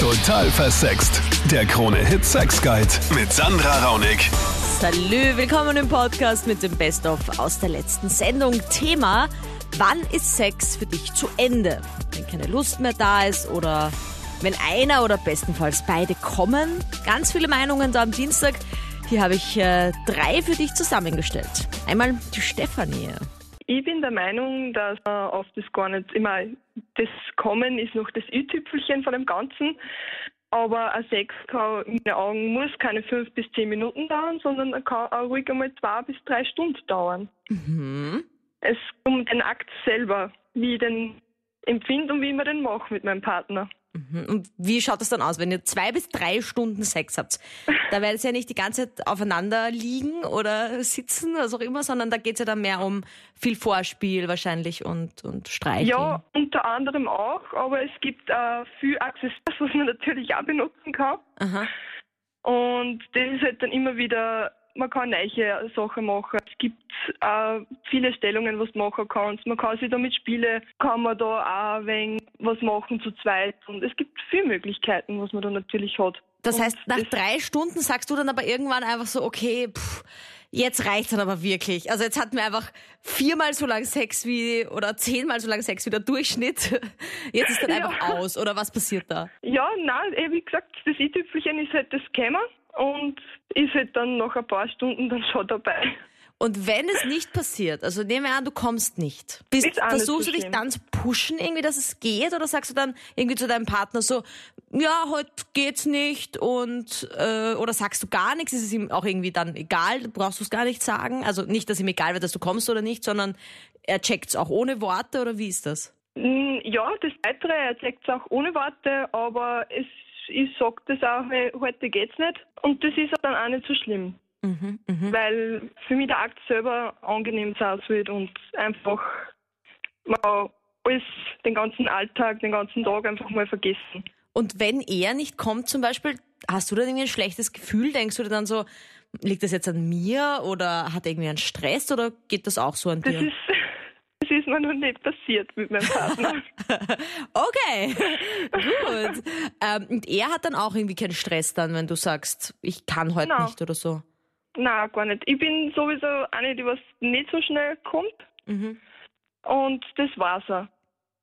Total versext. Der Krone-Hit Sex Guide mit Sandra Raunig. Salü, willkommen im Podcast mit dem Best-of aus der letzten Sendung. Thema, wann ist Sex für dich zu Ende? Wenn keine Lust mehr da ist oder wenn einer oder bestenfalls beide kommen. Ganz viele Meinungen da am Dienstag. Hier habe ich äh, drei für dich zusammengestellt. Einmal die Stefanie. Ich bin der Meinung, dass äh, oft das gar nicht immer das Kommen ist noch das i-Tüpfelchen von dem Ganzen. Aber ein Sex kann in meinen Augen muss keine fünf bis zehn Minuten dauern, sondern er kann auch ruhig einmal zwei bis drei Stunden dauern. Mhm. Es um den Akt selber, wie ich den empfinde und wie ich mir den mache mit meinem Partner. Mhm. Und wie schaut das dann aus, wenn ihr zwei bis drei Stunden Sex habt? Da werdet ihr ja nicht die ganze Zeit aufeinander liegen oder sitzen, was auch immer, sondern da geht es ja dann mehr um viel Vorspiel wahrscheinlich und, und Streicheln. Ja, unter anderem auch, aber es gibt äh, viel Accessoires, was man natürlich auch benutzen kann. Aha. Und das ist halt dann immer wieder, man kann neue Sachen machen. Es gibt äh, viele Stellungen, was du machen kannst. Man kann sich damit spielen, kann man da auch ein wenig was machen zu zweit. Und es gibt viele Möglichkeiten, was man da natürlich hat. Das Und heißt, nach drei Stunden sagst du dann aber irgendwann einfach so, okay, pff, jetzt reicht's dann aber wirklich. Also jetzt hatten wir einfach viermal so lang Sex wie, oder zehnmal so lang Sex wie der Durchschnitt. Jetzt ist dann Ja. einfach aus, oder was passiert da? Ja, nein, eh, wie gesagt, das i-Tüpfelchen ist halt das Kämmer und ist halt dann nach ein paar Stunden dann schon dabei. Und wenn es nicht passiert, also nehmen wir an, du kommst nicht, bist, Ist versuchst du dich schlimm. dann zu pushen, irgendwie, dass es geht, oder sagst du dann irgendwie zu deinem Partner so, ja, heute geht's nicht und äh, oder sagst du gar nichts, ist es ihm auch irgendwie dann egal, brauchst du es gar nicht sagen? Also nicht, dass ihm egal wird, dass du kommst oder nicht, sondern er checkt's auch ohne Worte oder wie ist das? Mm, Ja, das Weitere, er es auch ohne Worte, aber es, ich sag das auch, hey, heute geht's nicht. Und das ist dann auch nicht so schlimm, Mhm, mhm. weil für mich der Akt selber angenehm sein wird und einfach man alles, den ganzen Alltag, den ganzen Tag einfach mal vergessen. Und wenn er nicht kommt zum Beispiel, hast du dann irgendwie ein schlechtes Gefühl? Denkst du dir dann so, liegt das jetzt an mir oder hat er irgendwie einen Stress oder geht das auch so an Das dir? ist, das ist mir noch nicht passiert mit meinem Partner. Okay, gut. Ähm, und er hat dann auch irgendwie keinen Stress dann, wenn du sagst, ich kann heute Nein. nicht oder so. Nein, gar nicht. Ich bin sowieso eine, die was nicht so schnell kommt Mhm. und das war's auch.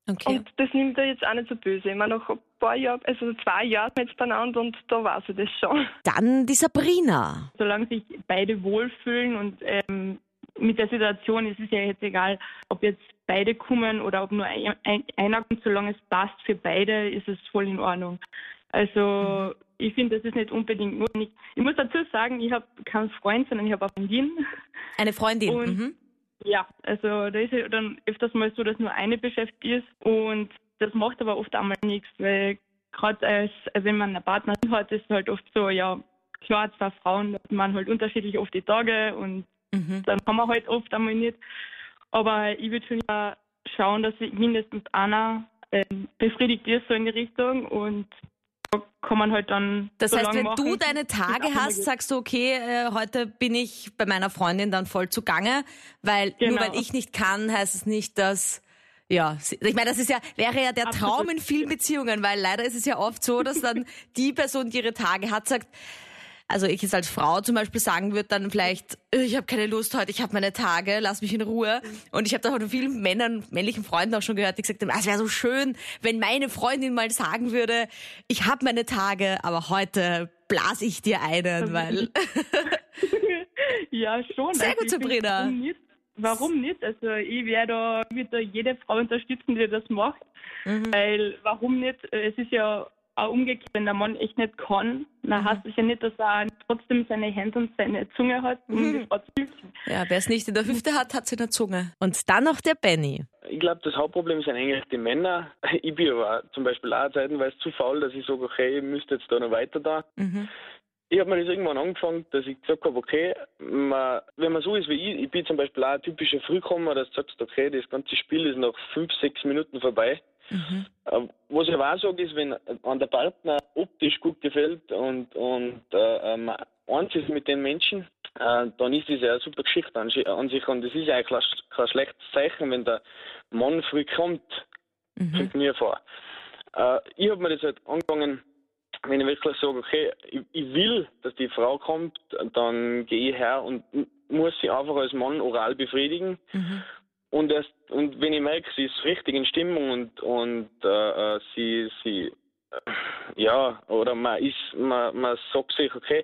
Okay. Und das nimmt er jetzt auch nicht so böse. Ich meine, nach ein paar Jahren, also zwei Jahren jetzt beieinander und da weiß er das schon. Dann die Sabrina. solange sich beide wohlfühlen und ähm, mit der Situation ist es ja jetzt egal, ob jetzt beide kommen oder ob nur ein, ein, einer kommt, solange es passt für beide, ist es voll in Ordnung. Also ich finde, das ist nicht unbedingt notwendig. Ich muss dazu sagen, ich habe keinen Freund, sondern ich habe eine Freundin. Eine Freundin. Und- Mhm. Ja, also da ist ja dann öfters mal so, dass nur eine beschäftigt ist und das macht aber oft einmal nichts, weil gerade als wenn man eine Partnerin hat, ist es halt oft so, ja klar, zwei Frauen, da hat man halt unterschiedlich oft die Tage und Mhm. dann kann man halt oft einmal nicht. Aber ich würde schon ja schauen, dass mindestens einer ähm, befriedigt ist, so in die Richtung und kann man halt dann Das so heißt, wenn machen, du deine Tage hast, sagst du, okay, äh, heute bin ich bei meiner Freundin dann voll zugange, weil nur Genau. weil ich nicht kann, heißt es nicht, dass ja, ich meine, das ist ja wäre ja der Absolut. Traum in vielen Beziehungen, weil leider ist es ja oft so, dass dann die Person, die ihre Tage hat, sagt, also ich jetzt als Frau zum Beispiel sagen würde dann vielleicht, äh, ich habe keine Lust heute, ich habe meine Tage, lass mich in Ruhe. Und ich habe da von vielen Männern, männlichen Freunden auch schon gehört, die gesagt haben, ah, es wäre so schön, wenn meine Freundin mal sagen würde, ich habe meine Tage, aber heute blas ich dir einen, weil ja, schon. Sehr gut, ich find, Sabrina. Warum nicht? Warum nicht? Also ich werde da, ich würd da jede Frau unterstützen, die das macht. Mhm. Weil warum nicht? Es ist ja auch umgekehrt, wenn der Mann echt nicht kann, dann Mhm. heißt es ja nicht, dass er trotzdem seine Hände und seine Zunge hat, um Mhm. die Frau zu helfen. ja, wer es nicht in der Hüfte hat, hat es in der Zunge. Und dann noch der Benny. Ich glaube, das Hauptproblem sind eigentlich die Männer. Ich bin aber auch zum Beispiel auch zeitenweise zu faul, dass ich sage, okay, ich müsste jetzt da noch weiter da. Mhm. Ich habe mir das irgendwann angefangen, dass ich gesagt habe, okay, man, wenn man so ist wie ich, ich bin zum Beispiel auch ein typischer Frühkommer, dass du sagst, okay, das ganze Spiel ist nach fünf, sechs Minuten vorbei. Mhm. Äh, Was ich aber auch sage, ist, wenn an der Partner optisch gut gefällt und, und äh, ähm, eins ist mit den Menschen, äh, dann ist das ja eine super Geschichte an, an sich und das ist ja eigentlich kein, kein schlechtes Zeichen, wenn der Mann früh kommt, Mhm. kommt mir vor. Äh, ich habe mir das halt angefangen, wenn ich wirklich sage, okay, ich, ich will, dass die Frau kommt, dann gehe ich her und muss sie einfach als Mann oral befriedigen. Und, erst, und wenn ich merke, sie ist richtig in Stimmung und, und äh, äh, sie, sie äh, ja, oder man ist, man, man sagt sich, okay,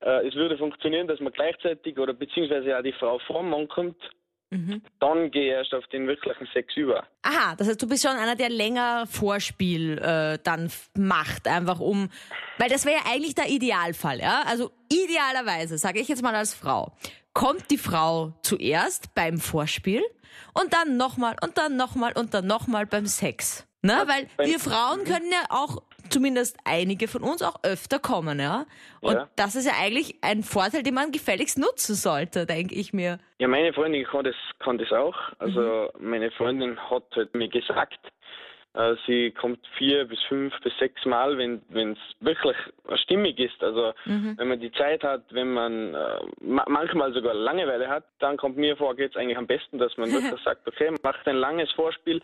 äh, es würde funktionieren, dass man gleichzeitig oder beziehungsweise auch die Frau vor Mann kommt, dann gehe ich erst auf den wirklichen Sex über. Aha, das heißt, du bist schon einer, der länger Vorspiel äh, dann macht, einfach um, weil das wäre ja eigentlich der Idealfall, ja? Also idealerweise, sage ich jetzt mal als Frau, kommt die Frau zuerst beim Vorspiel und dann nochmal und dann nochmal und dann nochmal beim Sex. Ne? Weil wir Frauen können ja auch, zumindest einige von uns, auch öfter kommen, ja? Und Ja. das ist ja eigentlich ein Vorteil, den man gefälligst nutzen sollte, denke ich mir. Ja, meine Freundin kann das, kann das auch. Also meine Freundin hat halt mir gesagt, äh, sie kommt vier bis fünf bis sechs Mal, wenn es wirklich stimmig ist. Also wenn man die Zeit hat, wenn man äh, ma manchmal sogar Langeweile hat, dann kommt mir vor, geht es eigentlich am besten, dass man wirklich sagt, okay, man macht ein langes Vorspiel.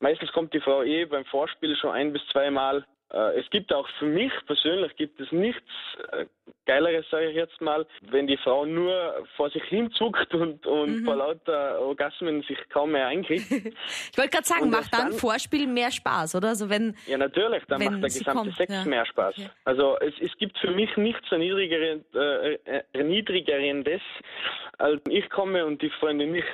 Meistens kommt die Frau eh beim Vorspiel schon ein bis zweimal. Äh, es gibt auch für mich persönlich gibt es nichts äh, Geileres, sage ich jetzt mal, wenn die Frau nur vor sich hin zuckt und, und vor lauter Orgasmen sich kaum mehr einkriegt. Ich wollte gerade sagen, Und macht dann dann- Vorspiel mehr Spaß, oder? Also wenn ja, natürlich, dann macht der gesamte kommt, Sex ja. mehr Spaß. Okay. Also es, es gibt für mich nichts erniedrigeren, äh, äh, erniedrigerendes, als ich komme und die Freundin nicht.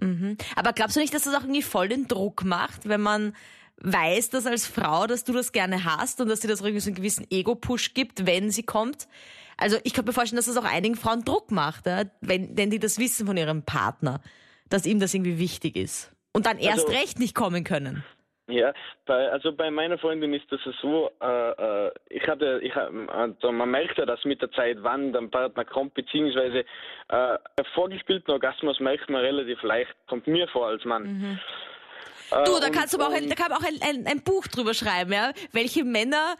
Mhm. Aber glaubst du nicht, dass das auch irgendwie voll den Druck macht, wenn man weiß, dass als Frau, dass du das gerne hast und dass dir das irgendwie so einen gewissen Ego-Push gibt, wenn sie kommt? Also ich kann mir vorstellen, dass das auch einigen Frauen Druck macht, ja? wenn, wenn die das wissen von ihrem Partner, dass ihm das irgendwie wichtig ist. Und dann erst Also- recht nicht kommen können. Ja, bei, also bei meiner Freundin ist das so, äh, äh, ich hatte, ich, also man merkt ja das mit der Zeit, wann der Partner kommt, beziehungsweise äh, vorgespielten Orgasmus merkt man relativ leicht, kommt mir vor als Mann. Äh, Du, da kannst du aber auch, ein, da kann man auch ein, ein, ein Buch drüber schreiben, ja? Welche Männer,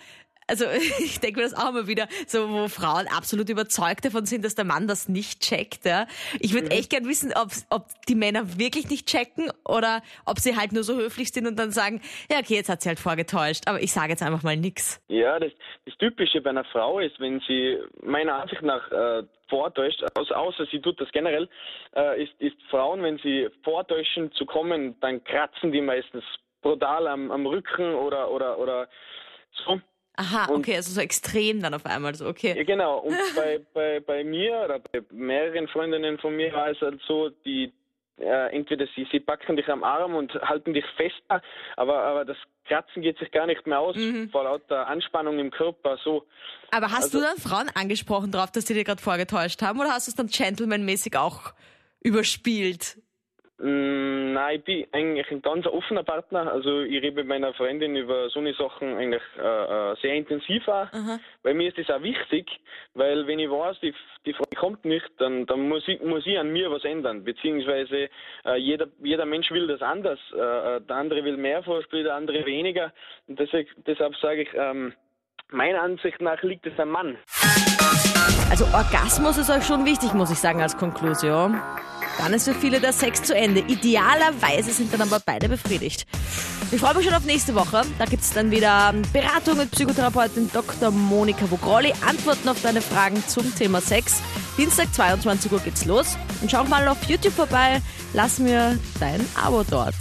also ich denke mir das auch immer wieder, so wo Frauen absolut überzeugt davon sind, dass der Mann das nicht checkt. Ja? Ich Mhm. würde echt gern wissen, ob, ob die Männer wirklich nicht checken oder ob sie halt nur so höflich sind und dann sagen, ja okay, jetzt hat sie halt vorgetäuscht, aber ich sage jetzt einfach mal nix. Ja, das, das Typische bei einer Frau ist, wenn sie meiner Ansicht nach äh, vortäuscht, außer, außer sie tut das generell, äh, ist, ist Frauen, wenn sie vortäuschen zu kommen, dann kratzen die meistens brutal am, am Rücken oder, oder, oder so. Aha, Und- okay, also so extrem dann auf einmal, so Ja, okay. genau. Und bei, bei, bei mir oder bei mehreren Freundinnen von mir war es halt so, die äh, entweder sie, sie packen dich am Arm und halten dich fester, aber, aber das Kratzen geht sich gar nicht mehr aus vor lauter Anspannung im Körper. So. Aber hast also- du dann Frauen angesprochen drauf, dass die dir gerade vorgetäuscht haben oder hast du es dann gentlemanmäßig auch überspielt? Mm, Nein, ich bin eigentlich ein ganz offener Partner. Also ich rede mit meiner Freundin über so eine Sachen eigentlich äh, äh, sehr intensiv auch. Weil mir ist das auch wichtig, weil wenn ich weiß, die, die Frau kommt nicht, dann, dann muss, ich, muss ich an mir was ändern. Beziehungsweise äh, jeder, jeder Mensch will das anders. Äh, äh, der andere will mehr Vorspiel, der andere weniger. Und deshalb, deshalb sage ich, ähm, meiner Ansicht nach liegt es am Mann. Also Orgasmus ist euch schon wichtig, muss ich sagen, als Konklusion. Dann ist für viele der Sex zu Ende. Idealerweise sind dann aber beide befriedigt. Ich freue mich schon auf nächste Woche. Da gibt es dann wieder Beratung mit Psychotherapeutin Dr. Monika Vogrolli. Antworten auf deine Fragen zum Thema Sex. Dienstag 22 Uhr geht's los. Und schau mal auf YouTube vorbei. Lass mir dein Abo dort.